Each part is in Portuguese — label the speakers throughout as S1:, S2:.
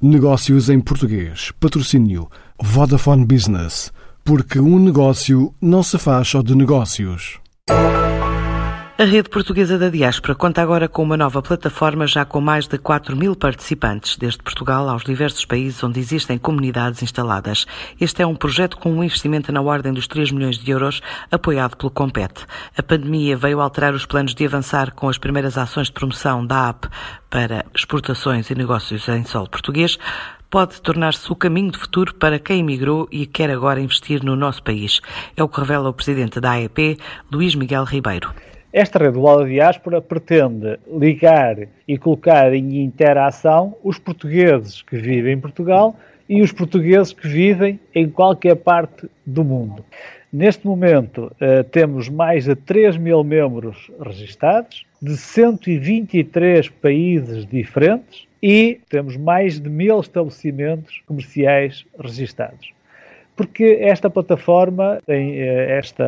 S1: Negócios em português. Patrocínio Vodafone Business. Porque um negócio não se faz só de negócios.
S2: A rede portuguesa da diáspora conta agora com uma nova plataforma já com mais de 4 mil participantes, desde Portugal aos diversos países onde existem comunidades instaladas. Este é um projeto com um investimento na ordem dos 3 milhões de euros, apoiado pelo Compete. A pandemia veio alterar os planos de avançar com as primeiras ações de promoção da app para exportações e negócios em solo português pode tornar-se o caminho de futuro para quem emigrou e quer agora investir no nosso país. É o que revela o presidente da AEP, Luís Miguel Ribeiro.
S3: Esta rede global da diáspora pretende ligar e colocar em interação os portugueses que vivem em Portugal e os portugueses que vivem em qualquer parte do mundo. Neste momento, uh, temos mais de 3 mil membros registados, de 123 países diferentes e temos mais de mil estabelecimentos comerciais registados porque esta plataforma tem eh, esta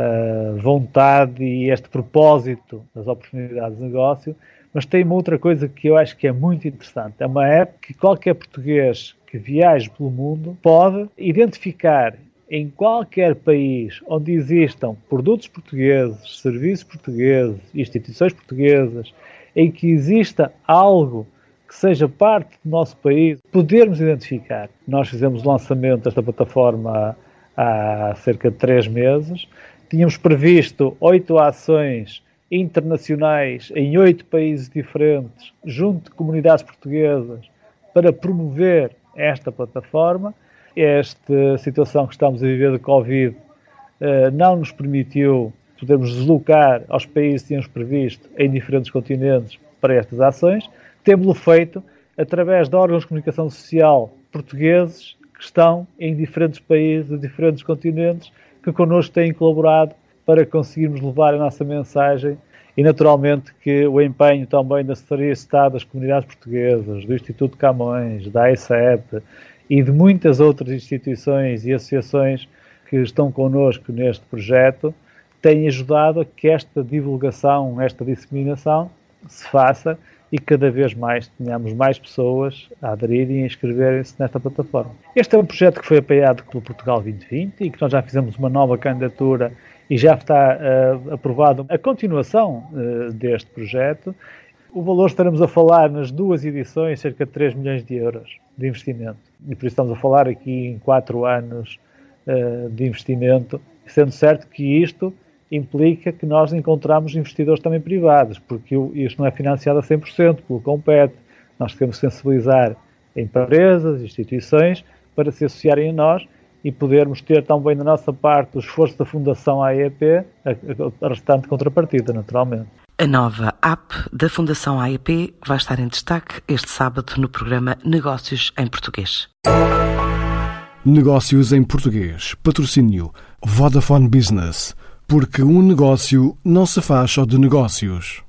S3: vontade e este propósito das oportunidades de negócio, mas tem uma outra coisa que eu acho que é muito interessante. É uma app que qualquer português que viaje pelo mundo pode identificar em qualquer país onde existam produtos portugueses, serviços portugueses, instituições portuguesas, em que exista algo que seja parte do nosso país, podermos identificar. Nós fizemos o lançamento desta plataforma há cerca de três meses. Tínhamos previsto oito ações internacionais em oito países diferentes, junto de comunidades portuguesas, para promover esta plataforma. Esta situação que estamos a viver de Covid eh, não nos permitiu podermos deslocar aos países que tínhamos previsto em diferentes continentes para estas ações, temos-lo feito através de órgãos de comunicação social portugueses que estão em diferentes países, diferentes continentes, que connosco têm colaborado para conseguirmos levar a nossa mensagem e, naturalmente, que o empenho também da Secretaria de Estado das Comunidades Portuguesas, do Instituto Camões, da AICEP e de muitas outras instituições e associações que estão connosco neste projeto, têm ajudado a que esta divulgação, esta disseminação se faça e cada vez mais tenhamos mais pessoas a aderirem e a inscreverem-se nesta plataforma. Este é um projeto que foi apoiado pelo Portugal 2020 e que nós já fizemos uma nova candidatura e já está uh, aprovado a continuação uh, deste projeto. O valor estaremos a falar nas duas edições, cerca de 3 milhões de euros de investimento. E por isso estamos a falar aqui em 4 anos uh, de investimento, sendo certo que isto implica que nós encontramos investidores também privados, porque isto não é financiado a 100% pelo Compete. Nós temos que sensibilizar empresas, instituições, para se associarem a nós e podermos ter também da nossa parte o esforço da Fundação AEP, a, a restante contrapartida, naturalmente.
S2: A nova app da Fundação AEP vai estar em destaque este sábado no programa Negócios em Português.
S1: Negócios em Português. Patrocínio Vodafone Business porque um negócio não se faz só de negócios.